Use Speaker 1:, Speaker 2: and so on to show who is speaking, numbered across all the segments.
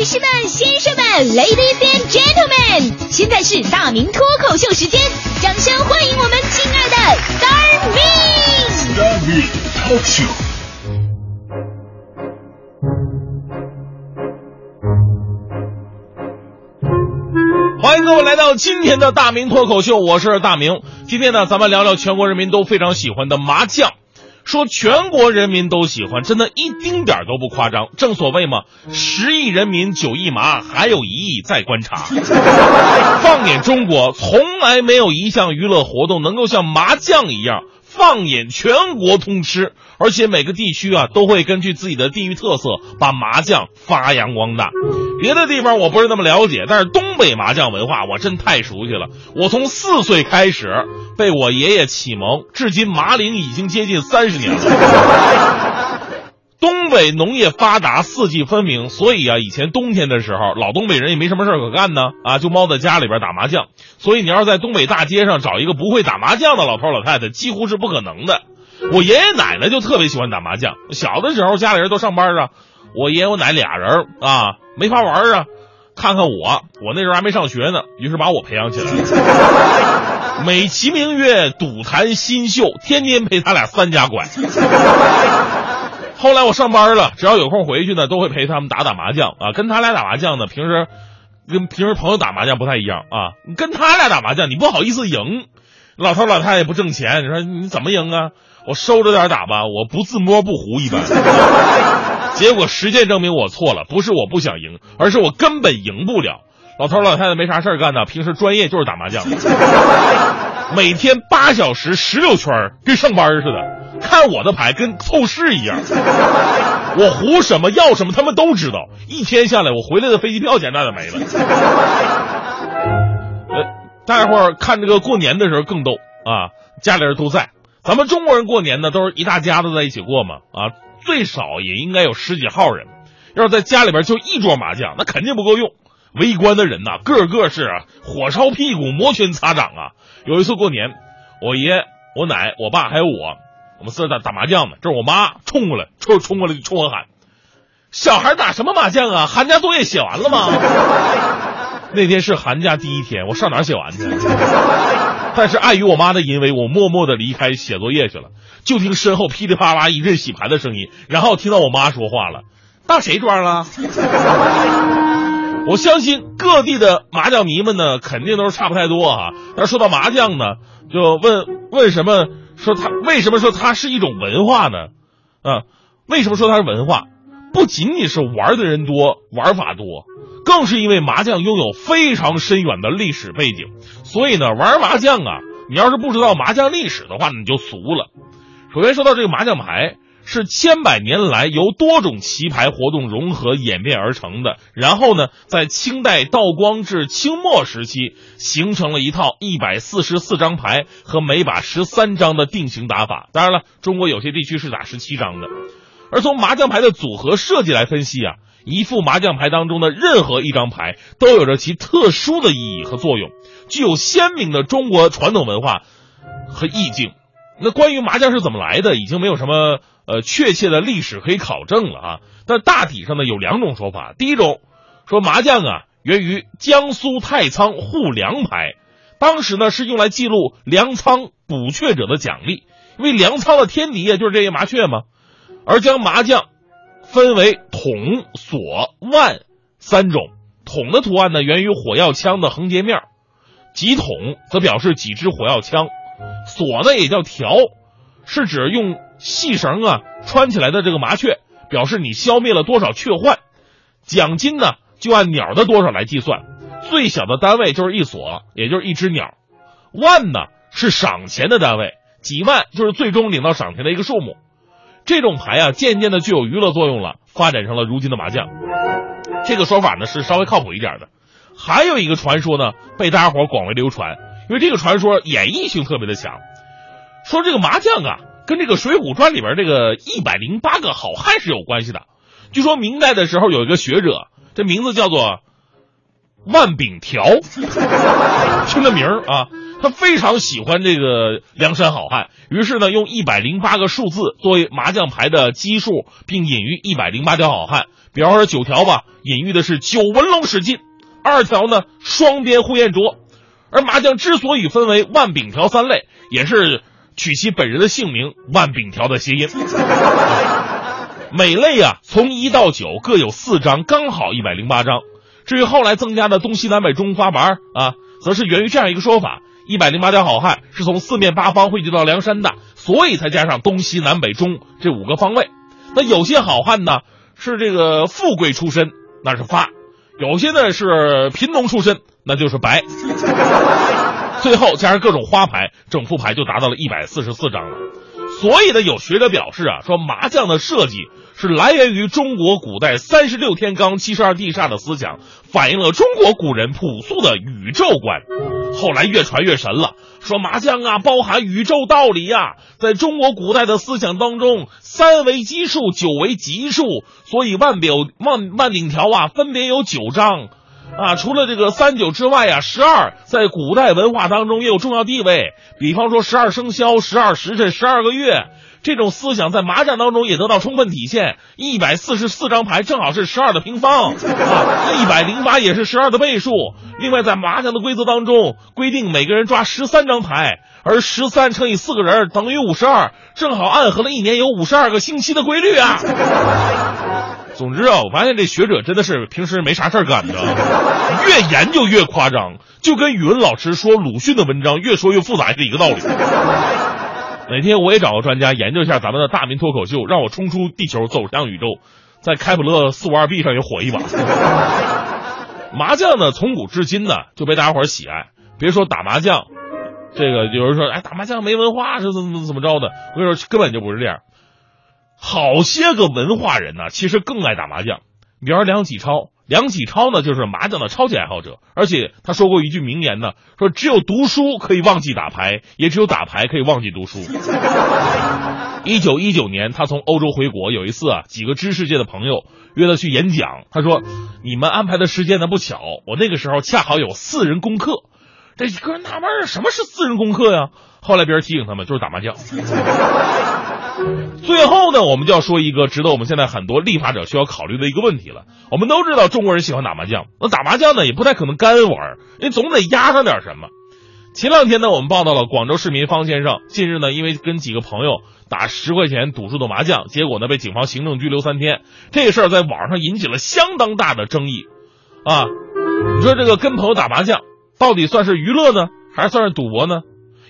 Speaker 1: 女士们、先生们，Ladies and Gentlemen，现在是大明脱口秀时间，掌声欢迎我们亲爱的 Star Me！
Speaker 2: 大明脱口秀。
Speaker 3: 欢迎各位来到今天的大明脱口秀，我是大明。今天呢，咱们聊聊全国人民都非常喜欢的麻将。说全国人民都喜欢，真的一丁点儿都不夸张。正所谓嘛，十亿人民九亿麻，还有一亿在观察。放眼中国，从来没有一项娱乐活动能够像麻将一样。放眼全国通吃，而且每个地区啊都会根据自己的地域特色把麻将发扬光大。别的地方我不是那么了解，但是东北麻将文化我真太熟悉了。我从四岁开始被我爷爷启蒙，至今麻龄已经接近三十年了。东北农业发达，四季分明，所以啊，以前冬天的时候，老东北人也没什么事可干呢，啊，就猫在家里边打麻将。所以你要是在东北大街上找一个不会打麻将的老头老太太，几乎是不可能的。我爷爷奶奶就特别喜欢打麻将，小的时候家里人都上班啊，我爷爷我奶俩人啊，没法玩啊。看看我，我那时候还没上学呢，于是把我培养起来了，美其名曰赌坛新秀，天天陪他俩三家拐。后来我上班了，只要有空回去呢，都会陪他们打打麻将啊。跟他俩打麻将呢，平时跟平时朋友打麻将不太一样啊。你跟他俩打麻将，你不好意思赢，老头老太太不挣钱，你说你怎么赢啊？我收着点打吧，我不自摸不胡一般。结果实践证明我错了，不是我不想赢，而是我根本赢不了。老头老太太没啥事干呢，平时专业就是打麻将，每天八小时十六圈，跟上班似的。看我的牌跟透视一样，我胡什么要什么他们都知道。一天下来，我回来的飞机票钱那就没了。呃，大家伙儿看这个过年的时候更逗啊，家里人都在。咱们中国人过年呢，都是一大家子在一起过嘛啊，最少也应该有十几号人。要是在家里边就一桌麻将，那肯定不够用。围观的人呐，个个是火烧屁股、摩拳擦掌啊。有一次过年，我爷、我奶、我爸还有我。我们四人打打麻将呢，这是我妈冲过来，冲冲过来就冲我喊：“小孩打什么麻将啊？寒假作业写完了吗？” 那天是寒假第一天，我上哪写完去？但是碍于我妈的淫威，我默默的离开写作业去了。就听身后噼里啪啦一阵洗牌的声音，然后听到我妈说话了：“到谁庄了？” 我相信各地的麻将迷们呢，肯定都是差不太多啊。但说到麻将呢，就问问什么？说它为什么说它是一种文化呢？啊，为什么说它是文化？不仅仅是玩的人多，玩法多，更是因为麻将拥有非常深远的历史背景。所以呢，玩麻将啊，你要是不知道麻将历史的话，你就俗了。首先说到这个麻将牌。是千百年来由多种棋牌活动融合演变而成的，然后呢，在清代道光至清末时期，形成了一套一百四十四张牌和每把十三张的定型打法。当然了，中国有些地区是打十七张的。而从麻将牌的组合设计来分析啊，一副麻将牌当中的任何一张牌都有着其特殊的意义和作用，具有鲜明的中国传统文化和意境。那关于麻将是怎么来的，已经没有什么。呃，确切的历史可以考证了啊，但大体上呢有两种说法。第一种说麻将啊源于江苏太仓护粮牌，当时呢是用来记录粮仓捕雀者的奖励，因为粮仓的天敌啊就是这些麻雀嘛。而将麻将分为筒、锁、腕三种，筒的图案呢源于火药枪的横截面，几筒则表示几支火药枪，锁呢也叫条，是指用。细绳啊，穿起来的这个麻雀，表示你消灭了多少雀患。奖金呢，就按鸟的多少来计算，最小的单位就是一锁，也就是一只鸟。万呢是赏钱的单位，几万就是最终领到赏钱的一个数目。这种牌啊，渐渐的具有娱乐作用了，发展成了如今的麻将。这个说法呢是稍微靠谱一点的。还有一个传说呢，被大家伙广为流传，因为这个传说演绎性特别的强，说这个麻将啊。跟这个《水浒传》里边这个一百零八个好汉是有关系的。据说明代的时候有一个学者，这名字叫做万秉条，听个名儿啊。他非常喜欢这个梁山好汉，于是呢，用一百零八个数字作为麻将牌的基数，并隐喻一百零八条好汉。比方说九条吧，隐喻的是九纹龙史进；二条呢，双鞭呼延灼。而麻将之所以分为万柄条三类，也是取其本人的姓名万柄条的谐音。每类啊，从一到九各有四张，刚好一百零八张。至于后来增加的东西南北中发牌啊，则是源于这样一个说法：一百零八条好汉是从四面八方汇聚到梁山的，所以才加上东西南北中这五个方位。那有些好汉呢，是这个富贵出身，那是发；有些呢是贫农出身，那就是白。最后加上各种花牌，整副牌就达到了一百四十四张了。所以呢，有学者表示啊，说麻将的设计。是来源于中国古代三十六天罡七十二地煞的思想，反映了中国古人朴素的宇宙观。后来越传越神了，说麻将啊包含宇宙道理呀。在中国古代的思想当中，三为奇数，九为吉数，所以万表万万顶条啊分别有九张。啊，除了这个三九之外啊，十二在古代文化当中也有重要地位。比方说十二生肖、十二时辰、十二个月。这种思想在麻将当中也得到充分体现。一百四十四张牌正好是十二的平方啊，一百零八也是十二的倍数。另外，在麻将的规则当中规定，每个人抓十三张牌，而十三乘以四个人等于五十二，正好暗合了一年有五十二个星期的规律啊。总之啊，我发现这学者真的是平时没啥事干的，越研究越夸张，就跟语文老师说鲁迅的文章越说越复杂是一个道理。哪天我也找个专家研究一下咱们的大明脱口秀，让我冲出地球走向宇宙，在开普勒四五二 B 上也火一把。麻将呢，从古至今呢就被大家伙喜爱。别说打麻将，这个有人说，哎，打麻将没文化是怎么怎么着的？我跟你说，根本就不是这样。好些个文化人呢，其实更爱打麻将。比方梁启超。梁启超呢，就是麻将的超级爱好者，而且他说过一句名言呢，说只有读书可以忘记打牌，也只有打牌可以忘记读书。一九一九年，他从欧洲回国，有一次啊，几个知识界的朋友约他去演讲，他说：“你们安排的时间呢不巧，我那个时候恰好有四人功课。”这几个人纳闷什么是私人功课呀？后来别人提醒他们，就是打麻将。最后呢，我们就要说一个值得我们现在很多立法者需要考虑的一个问题了。我们都知道中国人喜欢打麻将，那打麻将呢也不太可能干玩，你总得压上点什么。前两天呢，我们报道了广州市民方先生，近日呢因为跟几个朋友打十块钱赌注的麻将，结果呢被警方行政拘留三天。这个事儿在网上引起了相当大的争议啊！你说这个跟朋友打麻将到底算是娱乐呢，还是算是赌博呢？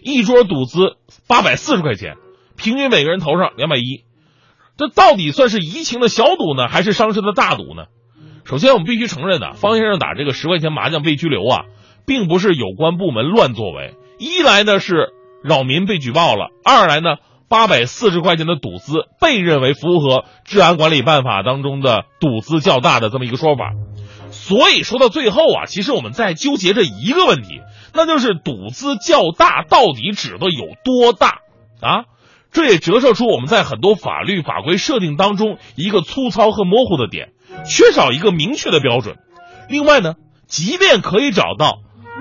Speaker 3: 一桌赌资八百四十块钱。平均每个人头上两百一，这到底算是怡情的小赌呢，还是伤身的大赌呢？首先，我们必须承认的，方先生打这个十块钱麻将被拘留啊，并不是有关部门乱作为。一来呢是扰民被举报了，二来呢八百四十块钱的赌资被认为符合治安管理办法当中的赌资较大的这么一个说法。所以说到最后啊，其实我们在纠结这一个问题，那就是赌资较大到底指的有多大啊？这也折射出我们在很多法律法规设定当中一个粗糙和模糊的点，缺少一个明确的标准。另外呢，即便可以找到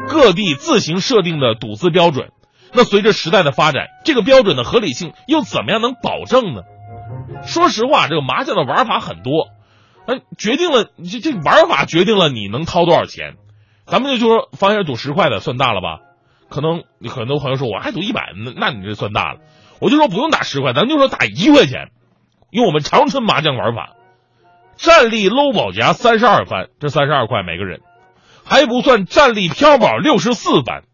Speaker 3: 各地自行设定的赌资标准，那随着时代的发展，这个标准的合理性又怎么样能保证呢？说实话，这个麻将的玩法很多，哎，决定了这这玩法决定了你能掏多少钱。咱们就说，方先生赌十块的算大了吧？可能很多朋友说我还赌一百，那那你这算大了。我就说不用打十块，咱就说打一块钱，用我们长春麻将玩法，站立搂宝夹三十二番，这三十二块每个人，还不算站立飘宝六十四番，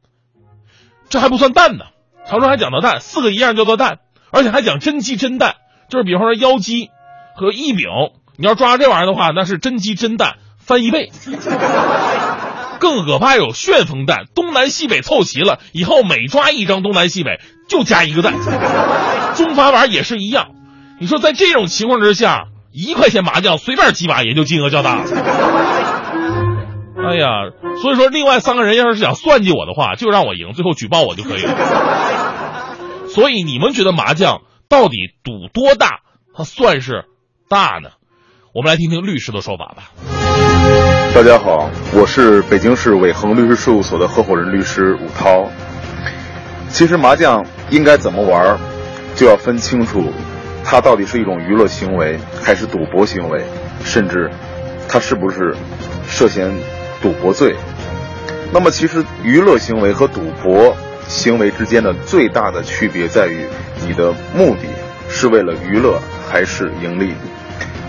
Speaker 3: 这还不算蛋呢。长春还讲到蛋，四个一样叫做蛋，而且还讲真鸡真蛋，就是比方说腰鸡和一饼，你要抓这玩意儿的话，那是真鸡真蛋翻一倍。更可怕有旋风蛋，东南西北凑齐了以后，每抓一张东南西北就加一个蛋。中法玩也是一样，你说在这种情况之下，一块钱麻将随便几把也就金额较大。哎呀，所以说另外三个人要是想算计我的话，就让我赢，最后举报我就可以了。所以你们觉得麻将到底赌多大，它算是大呢？我们来听听律师的说法吧。
Speaker 2: 大家好，我是北京市伟恒律师事务所的合伙人律师武涛。其实麻将应该怎么玩，就要分清楚，它到底是一种娱乐行为还是赌博行为，甚至它是不是涉嫌赌博罪。那么，其实娱乐行为和赌博行为之间的最大的区别在于，你的目的是为了娱乐还是盈利。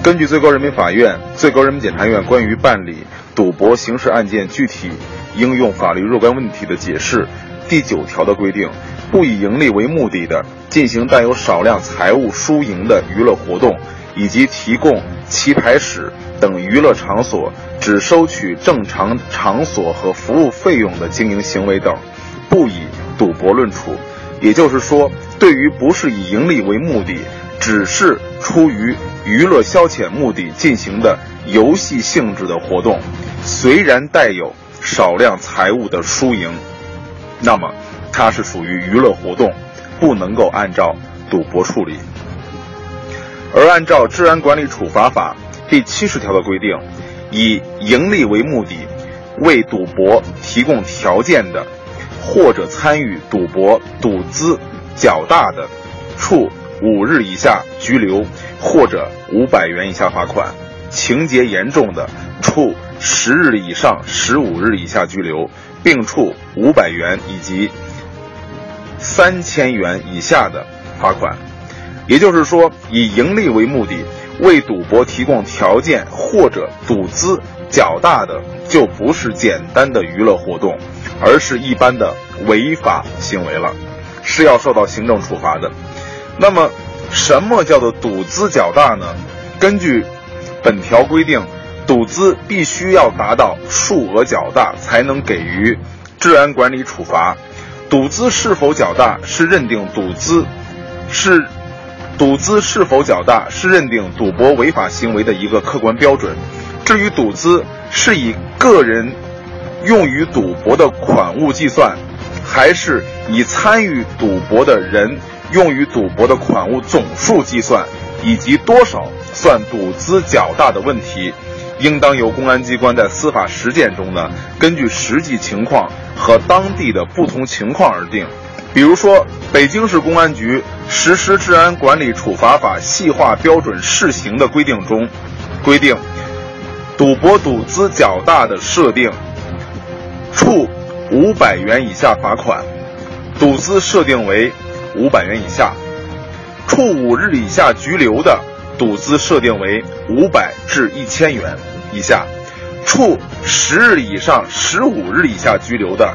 Speaker 2: 根据最高人民法院、最高人民检察院关于办理赌博刑事案件具体应用法律若干问题的解释第九条的规定，不以盈利为目的的进行带有少量财物输赢的娱乐活动，以及提供棋牌室等娱乐场所只收取正常场所和服务费用的经营行为等，不以赌博论处。也就是说，对于不是以盈利为目的，只是出于娱乐消遣目的进行的游戏性质的活动，虽然带有少量财物的输赢，那么它是属于娱乐活动，不能够按照赌博处理。而按照《治安管理处罚法》第七十条的规定，以盈利为目的为赌博提供条件的，或者参与赌博赌资较大的，处。五日以下拘留，或者五百元以下罚款；情节严重的，处十日以上十五日以下拘留，并处五百元以及三千元以下的罚款。也就是说，以盈利为目的为赌博提供条件或者赌资较大的，就不是简单的娱乐活动，而是一般的违法行为了，是要受到行政处罚的。那么，什么叫做赌资较大呢？根据本条规定，赌资必须要达到数额较大才能给予治安管理处罚。赌资是否较大，是认定赌资是赌资是否较大，是认定赌博违法行为的一个客观标准。至于赌资是以个人用于赌博的款物计算，还是以参与赌博的人？用于赌博的款物总数计算，以及多少算赌资较大的问题，应当由公安机关在司法实践中呢，根据实际情况和当地的不同情况而定。比如说，北京市公安局实施治安管理处罚法细化标准试行的规定中，规定，赌博赌资较大的设定，处五百元以下罚款，赌资设定为。五百元以下，处五日以下拘留的，赌资设定为五百至一千元以下；处十日以上十五日以下拘留的，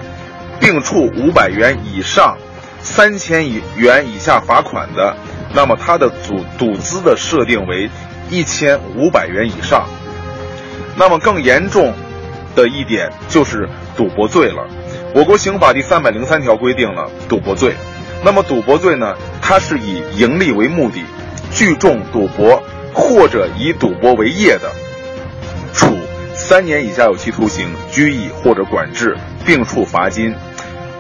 Speaker 2: 并处五百元以上三千元以下罚款的，那么它的赌赌资的设定为一千五百元以上。那么更严重的一点就是赌博罪了。我国刑法第三百零三条规定了赌博罪。那么赌博罪呢？它是以盈利为目的，聚众赌博或者以赌博为业的，处三年以下有期徒刑、拘役或者管制，并处罚金。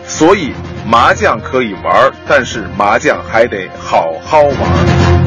Speaker 2: 所以麻将可以玩，但是麻将还得好好玩。